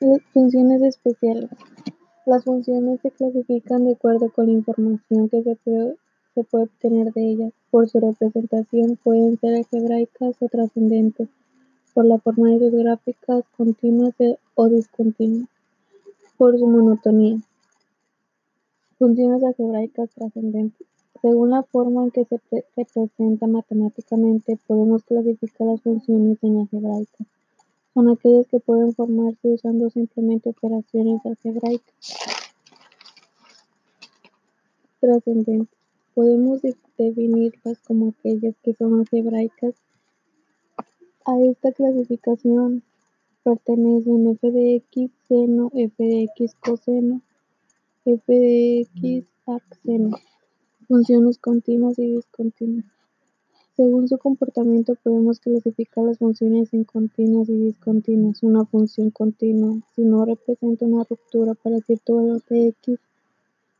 Funciones especiales. Las funciones se clasifican de acuerdo con la información que se puede, obtener de ellas. Por su representación pueden ser algebraicas o trascendentes, por la forma de sus gráficas continuas o discontinuas, por su monotonía. Funciones algebraicas trascendentes. Según la forma en que se representa matemáticamente, podemos clasificar las funciones en algebraicas. Son aquellas que pueden formarse usando simplemente operaciones algebraicas. Trascendentes. Podemos definirlas como aquellas que son algebraicas. A esta clasificación pertenecen f de x seno, f de x coseno, f de x arcseno, funciones continuas y discontinuas. Según su comportamiento podemos clasificar las funciones en continuas y discontinuas. Una función continua, si no representa una ruptura para cierto valor de x,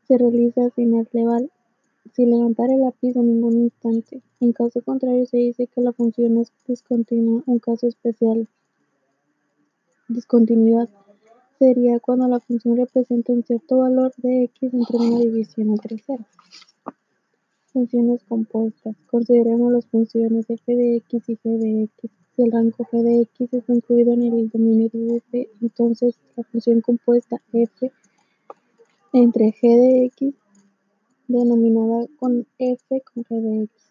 se realiza sin, levantar el lápiz en ningún instante. En caso contrario se dice que la función es discontinua. Un caso especial discontinuidad sería cuando la función representa un cierto valor de x entre una división entre ceros. Funciones compuestas. Consideremos las funciones f de x y g de x. Si el rango g de x está incluido en el dominio de f, entonces la función compuesta f entre g de x denominada con f con g de x